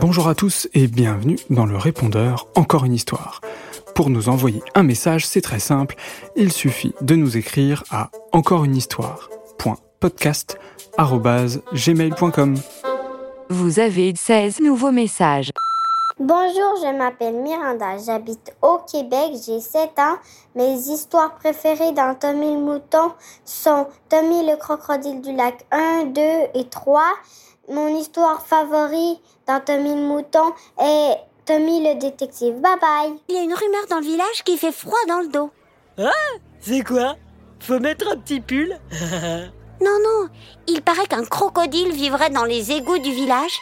Bonjour à tous et bienvenue dans le répondeur Encore une histoire. Pour nous envoyer un message, c'est très simple, il suffit de nous écrire à encoreunehistoire.podcast@gmail.com. Vous avez 16 nouveaux messages. Bonjour, je m'appelle Miranda, j'habite au Québec, j'ai 7 ans. Mes histoires préférées dans Tommy le Mouton sont Tommy le crocodile du lac 1, 2 et 3. Mon histoire favorite dans Tommy le Mouton est Tommy le détective. Bye bye. Il y a une rumeur dans le village qui fait froid dans le dos. Ah C'est quoi? Faut mettre un petit pull? Non, non, il paraît qu'un crocodile vivrait dans les égouts du village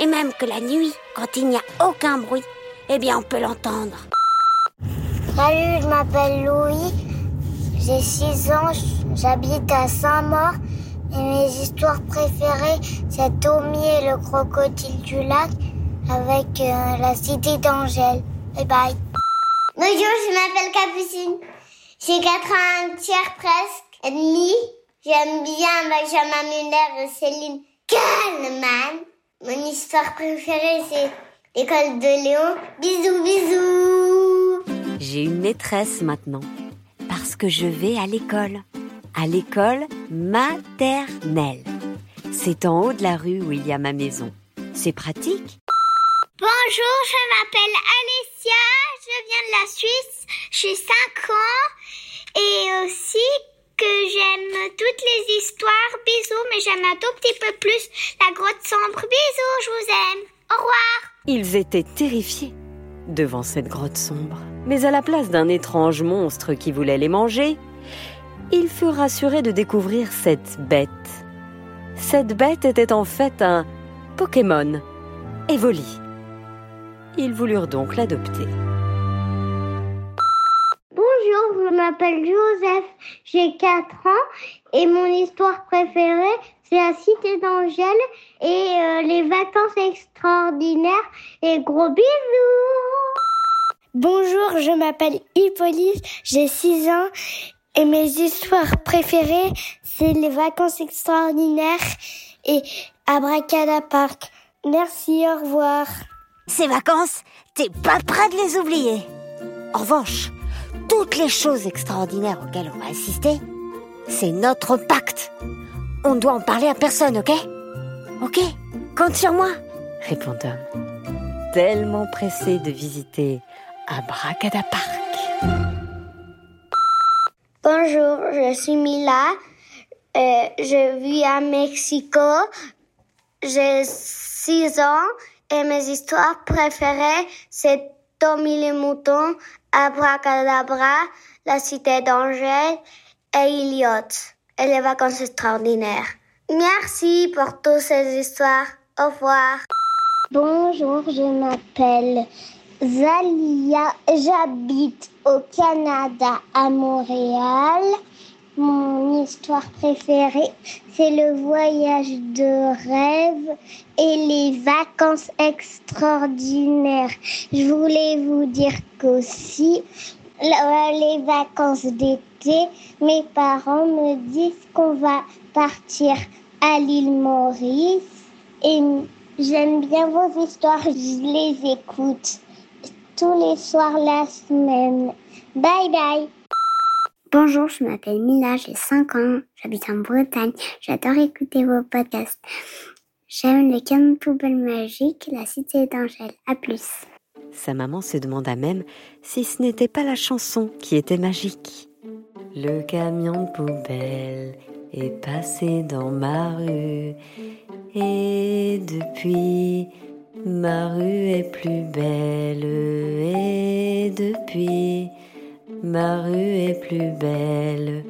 et même que la nuit, quand il n'y a aucun bruit, eh bien on peut l'entendre. Salut, je m'appelle Louis, j'ai 6 ans, j'habite à Saint-Maur et mes histoires préférées c'est Tommy et le crocodile du lac avec euh, la cité d'Angèle. Bye bye. Bonjour, je m'appelle Capucine. J'ai 4 ans un tiers presque et demi. J'aime bien Benjamin Muller et Céline Kahneman. Mon histoire préférée, c'est l'école de Léon. Bisous, bisous. J'ai une maîtresse maintenant parce que je vais à l'école. À l'école maternelle. C'est en haut de la rue où il y a ma maison. C'est pratique. Bonjour, je m'appelle Alessia. Je viens de la Suisse. J'ai 5 ans. Et aussi que j'aime toutes les histoires. Bisous, mais j'aime un tout petit peu plus la grotte sombre. Bisous, je vous aime. Au revoir. Ils étaient terrifiés devant cette grotte sombre. Mais à la place d'un étrange monstre qui voulait les manger, ils furent rassurés de découvrir cette bête. Cette bête était en fait un Pokémon, Evoli. Ils voulurent donc l'adopter. M'appelle Joseph. J'ai 4 ans et mon histoire préférée, c'est la cité d'Angèle et euh, les vacances extraordinaires. Et gros bisous Bonjour, je m'appelle Hippolyte, j'ai 6 ans et mes histoires préférées, c'est les vacances extraordinaires et Abracada Park. Merci, au revoir. Ces vacances, t'es pas prêt de les oublier. En revanche, toutes les choses extraordinaires auxquelles on va assister, c'est notre pacte. On ne doit en parler à personne, ok? Ok? Compte sur moi répond Tom, tellement pressé de visiter Abracada Park. Bonjour, je suis Mila. Euh, je vis à Mexico. J'ai 6 ans et mes histoires préférées, c'est Tommy le mouton, Abracadabra, la cité d'Angèle et Iliot et les vacances extraordinaires. Merci pour toutes ces histoires. Au revoir. Bonjour, je m'appelle Zalia. J'habite au Canada, à Montréal. Mon histoire préférée, c'est le voyage de rêve et les vacances extraordinaires. Je voulais vous dire qu'aussi, le- les vacances d'été, mes parents me disent qu'on va partir à l'île Maurice et j'aime bien vos histoires, je les écoute tous les soirs la semaine. Bye bye. Bonjour, je m'appelle Mila, j'ai 5 ans, j'habite en Bretagne, j'adore écouter vos podcasts. J'aime le camion poubelle magique, la cité d'Angèle. À plus. Sa maman se demanda même si ce n'était pas la chanson qui était magique. Le camion de poubelle est passé dans ma rue et depuis ma rue est plus belle et depuis ma rue est plus belle.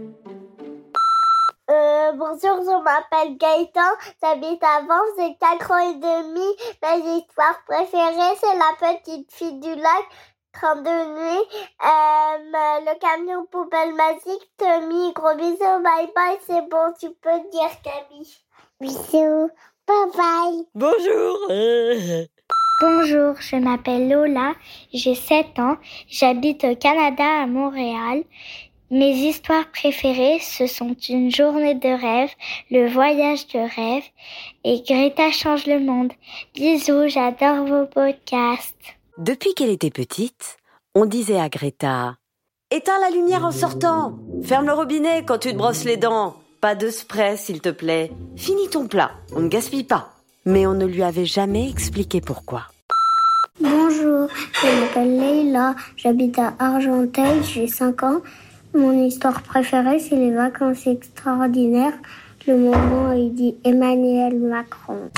Euh, bonjour, je m'appelle Gaëtan, j'habite à Vence, j'ai 4 ans et demi. Mes histoires préférées, c'est la petite fille du lac, 32 nuits, euh, le camion poubelle magique, Tommy, gros bisous, bye bye, c'est bon, tu peux dire Camille. Bisous, bye bye. Bonjour euh, Bonjour, je m'appelle Lola, j'ai 7 ans, j'habite au Canada à Montréal Mes histoires préférées, ce sont Une journée de rêve, Le voyage de rêve et Greta change le monde. Bisous, j'adore vos podcasts. Depuis qu'elle était petite, on disait à Greta Éteins la lumière en sortant Ferme le robinet quand tu te brosses les dents Pas de spray, s'il te plaît. Finis ton plat, on ne gaspille pas. Mais on ne lui avait jamais expliqué pourquoi. Bonjour, je m'appelle Leïla, j'habite à Argenteuil, j'ai 5 ans. Mon histoire préférée, c'est les vacances extraordinaires. Le moment où il dit Emmanuel Macron.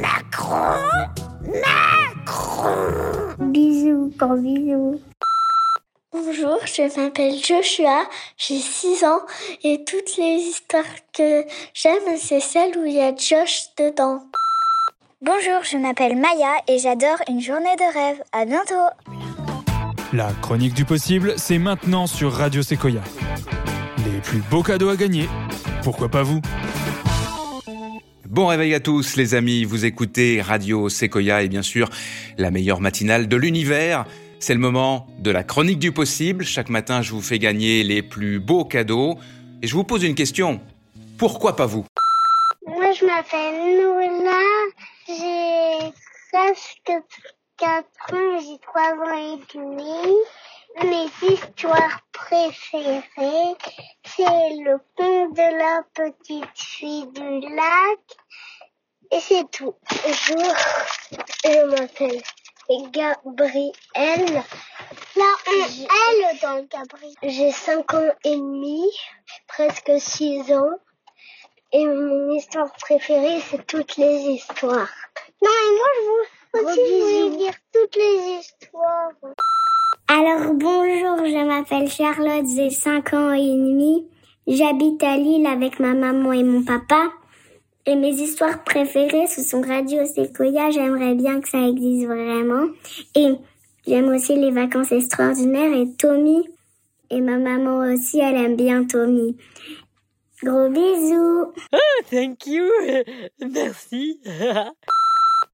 Macron? Macron? Bisous, gros bisous. Bonjour, je m'appelle Joshua, j'ai 6 ans et toutes les histoires que j'aime, c'est celles où il y a Josh dedans. Bonjour, je m'appelle Maya et j'adore une journée de rêve. À bientôt La chronique du possible, c'est maintenant sur Radio Sequoia. Les plus beaux cadeaux à gagner. Pourquoi pas vous? Bon réveil à tous les amis, vous écoutez Radio Sequoia et bien sûr la meilleure matinale de l'univers. C'est le moment de la chronique du possible. Chaque matin, je vous fais gagner les plus beaux cadeaux. Et je vous pose une question. Pourquoi pas vous? Moi, je m'appelle Noula, j'ai presque 4 ans, j'ai 3 ans et demi. Mes histoires préférées, c'est le conte de la petite fille du lac. Et c'est tout. Bonjour, je m'appelle Gabrielle. Là, on elle dans Gabrielle. J'ai 5 ans et demi, presque 6 ans. Et mon histoire préférée, c'est toutes les histoires. Non, mais moi, je veux aussi vous dire toutes les histoires. Alors, bonjour, je m'appelle Charlotte, j'ai 5 ans et demi. J'habite à Lille avec ma maman et mon papa. Et mes histoires préférées, ce sont Radio Sequoia. J'aimerais bien que ça existe vraiment. Et j'aime aussi les vacances extraordinaires et Tommy. Et ma maman aussi, elle aime bien Tommy. Gros bisous. Oh, thank you. Merci.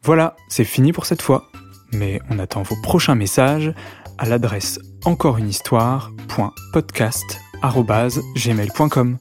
Voilà, c'est fini pour cette fois. Mais on attend vos prochains messages à l'adresse encoreunehistoire.podcast.gmail.com.